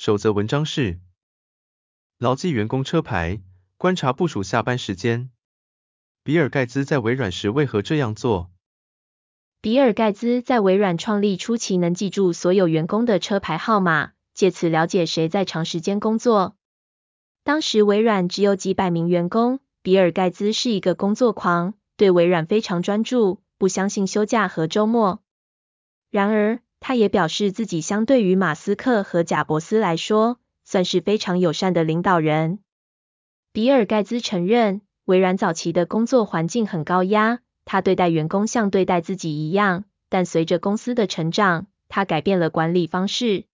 守则文章是：牢记员工车牌，观察部署下班时间。比尔盖茨在微软时为何这样做？比尔盖茨在微软创立初期能记住所有员工的车牌号码，借此了解谁在长时间工作。当时微软只有几百名员工，比尔盖茨是一个工作狂，对微软非常专注，不相信休假和周末。然而，他也表示自己相对于马斯克和贾伯斯来说，算是非常友善的领导人。比尔盖茨承认，微软早期的工作环境很高压，他对待员工像对待自己一样。但随着公司的成长，他改变了管理方式。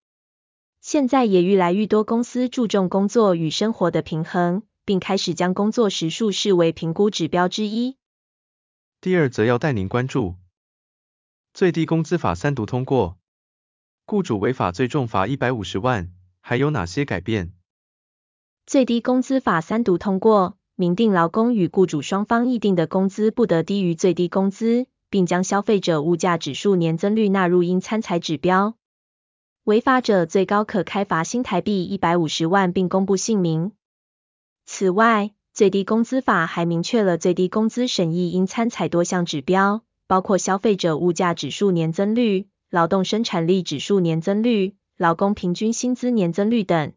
现在也越来越多公司注重工作与生活的平衡，并开始将工作时数视为评估指标之一。第二则要带您关注。最低工资法三读通过，雇主违法最重罚一百五十万，还有哪些改变？最低工资法三读通过，明定劳工与雇主双方议定的工资不得低于最低工资，并将消费者物价指数年增率纳入应参采指标。违法者最高可开罚新台币一百五十万，并公布姓名。此外，最低工资法还明确了最低工资审议应参采多项指标。包括消费者物价指数年增率、劳动生产力指数年增率、劳工平均薪资年增率等。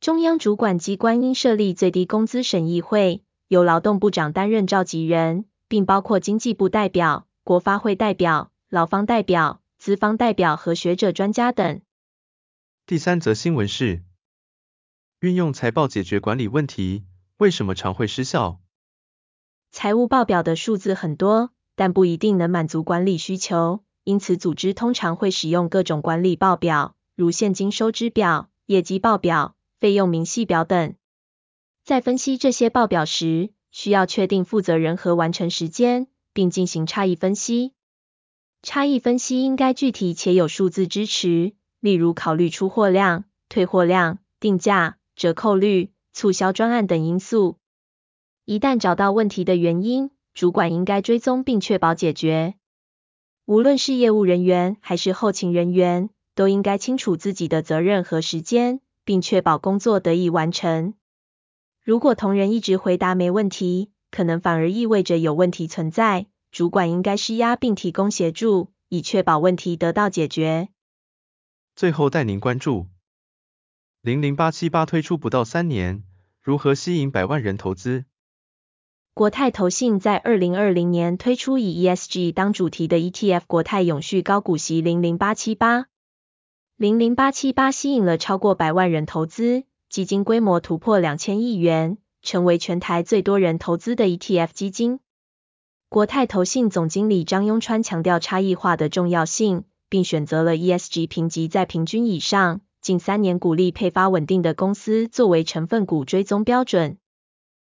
中央主管机关应设立最低工资审议会，由劳动部长担任召集人，并包括经济部代表、国发会代表、劳方代表、资方代表和学者专家等。第三则新闻是：运用财报解决管理问题，为什么常会失效？财务报表的数字很多。但不一定能满足管理需求，因此组织通常会使用各种管理报表，如现金收支表、业绩报表、费用明细表等。在分析这些报表时，需要确定负责人和完成时间，并进行差异分析。差异分析应该具体且有数字支持，例如考虑出货量、退货量、定价、折扣率、促销专案等因素。一旦找到问题的原因，主管应该追踪并确保解决。无论是业务人员还是后勤人员，都应该清楚自己的责任和时间，并确保工作得以完成。如果同仁一直回答没问题，可能反而意味着有问题存在。主管应该施压并提供协助，以确保问题得到解决。最后带您关注：零零八七八推出不到三年，如何吸引百万人投资？国泰投信在二零二零年推出以 ESG 当主题的 ETF 国泰永续高股息零零八七八，零零八七八吸引了超过百万人投资，基金规模突破两千亿元，成为全台最多人投资的 ETF 基金。国泰投信总经理张雍川强调差异化的重要性，并选择了 ESG 评级在平均以上、近三年股利配发稳定的公司作为成分股追踪标准。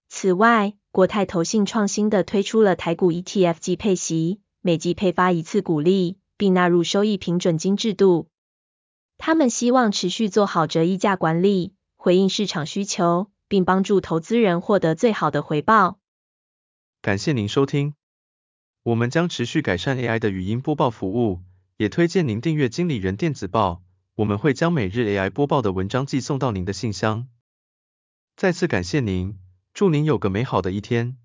此外，国泰投信创新的推出了台股 ETF 季配息，每季配发一次股利，并纳入收益平准金制度。他们希望持续做好折溢价管理，回应市场需求，并帮助投资人获得最好的回报。感谢您收听，我们将持续改善 AI 的语音播报服务，也推荐您订阅经理人电子报，我们会将每日 AI 播报的文章寄送到您的信箱。再次感谢您。祝您有个美好的一天。